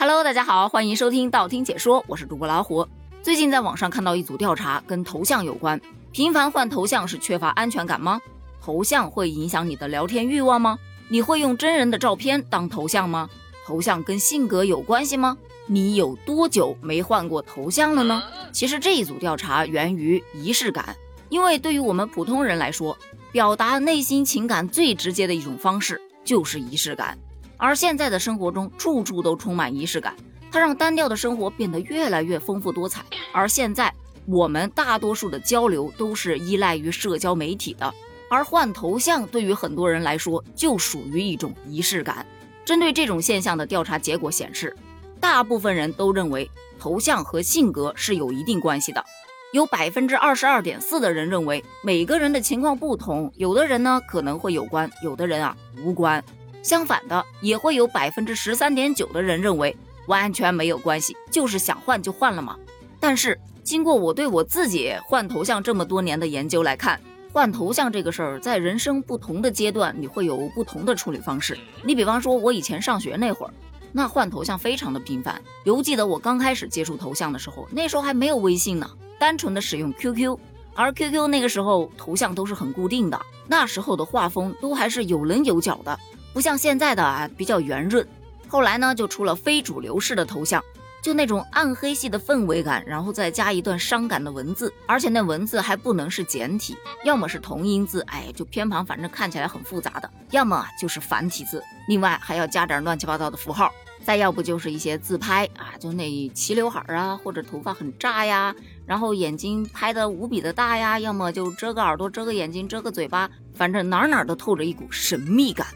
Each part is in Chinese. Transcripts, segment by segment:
Hello，大家好，欢迎收听道听解说，我是主播老虎。最近在网上看到一组调查，跟头像有关。频繁换头像是缺乏安全感吗？头像会影响你的聊天欲望吗？你会用真人的照片当头像吗？头像跟性格有关系吗？你有多久没换过头像了呢？其实这一组调查源于仪式感，因为对于我们普通人来说，表达内心情感最直接的一种方式就是仪式感。而现在的生活中，处处都充满仪式感，它让单调的生活变得越来越丰富多彩。而现在，我们大多数的交流都是依赖于社交媒体的，而换头像对于很多人来说就属于一种仪式感。针对这种现象的调查结果显示，大部分人都认为头像和性格是有一定关系的。有百分之二十二点四的人认为每个人的情况不同，有的人呢可能会有关，有的人啊无关。相反的，也会有百分之十三点九的人认为完全没有关系，就是想换就换了嘛。但是经过我对我自己换头像这么多年的研究来看，换头像这个事儿在人生不同的阶段，你会有不同的处理方式。你比方说，我以前上学那会儿，那换头像非常的频繁。犹记得我刚开始接触头像的时候，那时候还没有微信呢，单纯的使用 QQ，而 QQ 那个时候头像都是很固定的，那时候的画风都还是有棱有角的。不像现在的啊比较圆润，后来呢就出了非主流式的头像，就那种暗黑系的氛围感，然后再加一段伤感的文字，而且那文字还不能是简体，要么是同音字，哎，就偏旁，反正看起来很复杂的，要么就是繁体字，另外还要加点乱七八糟的符号，再要不就是一些自拍啊，就那齐刘海啊，或者头发很炸呀，然后眼睛拍的无比的大呀，要么就遮个耳朵，遮个眼睛，遮个嘴巴，反正哪哪都透着一股神秘感。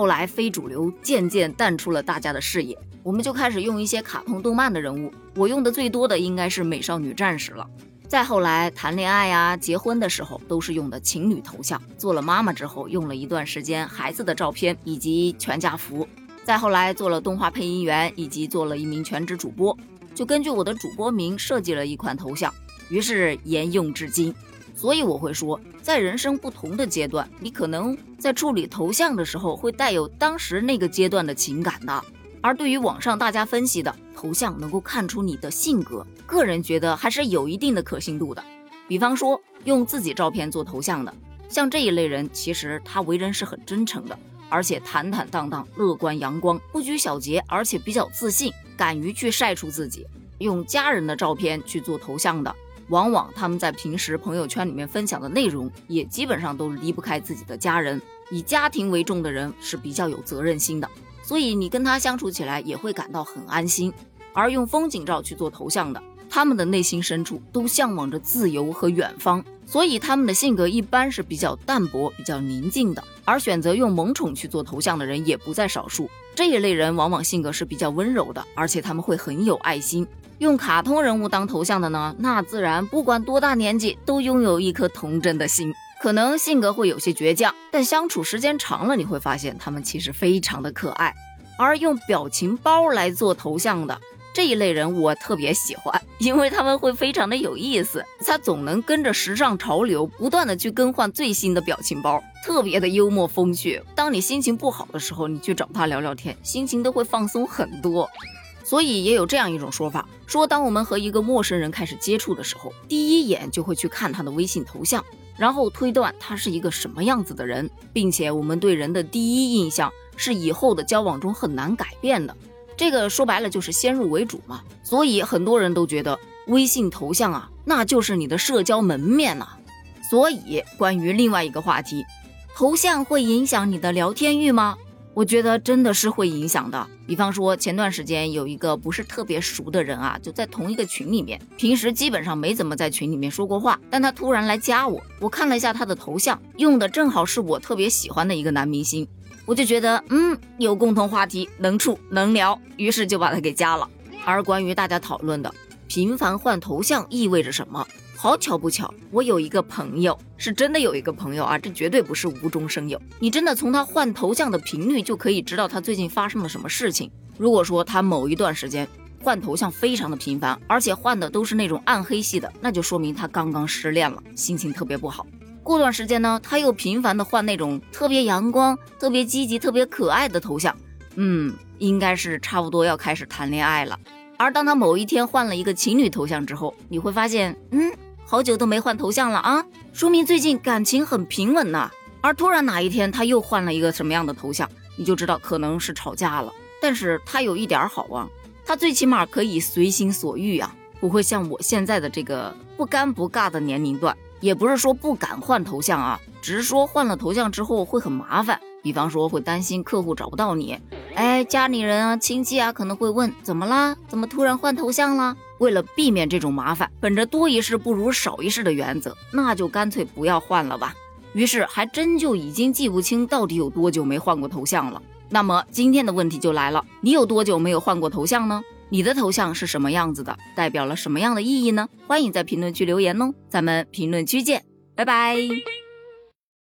后来非主流渐渐淡出了大家的视野，我们就开始用一些卡通动漫的人物。我用的最多的应该是美少女战士了。再后来谈恋爱呀、结婚的时候都是用的情侣头像。做了妈妈之后，用了一段时间孩子的照片以及全家福。再后来做了动画配音员，以及做了一名全职主播，就根据我的主播名设计了一款头像，于是沿用至今。所以我会说，在人生不同的阶段，你可能在处理头像的时候会带有当时那个阶段的情感的。而对于网上大家分析的头像能够看出你的性格，个人觉得还是有一定的可信度的。比方说用自己照片做头像的，像这一类人，其实他为人是很真诚的，而且坦坦荡荡、乐观阳光、不拘小节，而且比较自信，敢于去晒出自己。用家人的照片去做头像的。往往他们在平时朋友圈里面分享的内容，也基本上都离不开自己的家人。以家庭为重的人是比较有责任心的，所以你跟他相处起来也会感到很安心。而用风景照去做头像的，他们的内心深处都向往着自由和远方，所以他们的性格一般是比较淡泊、比较宁静的。而选择用萌宠去做头像的人也不在少数，这一类人往往性格是比较温柔的，而且他们会很有爱心。用卡通人物当头像的呢，那自然不管多大年纪都拥有一颗童真的心。可能性格会有些倔强，但相处时间长了，你会发现他们其实非常的可爱。而用表情包来做头像的这一类人，我特别喜欢，因为他们会非常的有意思。他总能跟着时尚潮流，不断的去更换最新的表情包，特别的幽默风趣。当你心情不好的时候，你去找他聊聊天，心情都会放松很多。所以也有这样一种说法，说当我们和一个陌生人开始接触的时候，第一眼就会去看他的微信头像，然后推断他是一个什么样子的人，并且我们对人的第一印象是以后的交往中很难改变的。这个说白了就是先入为主嘛。所以很多人都觉得微信头像啊，那就是你的社交门面呐。所以关于另外一个话题，头像会影响你的聊天欲吗？我觉得真的是会影响的。比方说，前段时间有一个不是特别熟的人啊，就在同一个群里面，平时基本上没怎么在群里面说过话，但他突然来加我，我看了一下他的头像，用的正好是我特别喜欢的一个男明星，我就觉得嗯，有共同话题，能处能聊，于是就把他给加了。而关于大家讨论的频繁换头像意味着什么？好巧不巧，我有一个朋友，是真的有一个朋友啊，这绝对不是无中生有。你真的从他换头像的频率就可以知道他最近发生了什么事情。如果说他某一段时间换头像非常的频繁，而且换的都是那种暗黑系的，那就说明他刚刚失恋了，心情特别不好。过段时间呢，他又频繁的换那种特别阳光、特别积极、特别可爱的头像，嗯，应该是差不多要开始谈恋爱了。而当他某一天换了一个情侣头像之后，你会发现，嗯，好久都没换头像了啊，说明最近感情很平稳呐。而突然哪一天他又换了一个什么样的头像，你就知道可能是吵架了。但是他有一点好啊，他最起码可以随心所欲啊，不会像我现在的这个不尴不尬的年龄段。也不是说不敢换头像啊，只是说换了头像之后会很麻烦。比方说会担心客户找不到你，哎，家里人啊、亲戚啊可能会问怎么啦？怎么突然换头像了？为了避免这种麻烦，本着多一事不如少一事的原则，那就干脆不要换了吧。于是还真就已经记不清到底有多久没换过头像了。那么今天的问题就来了，你有多久没有换过头像呢？你的头像是什么样子的？代表了什么样的意义呢？欢迎在评论区留言哦，咱们评论区见，拜拜。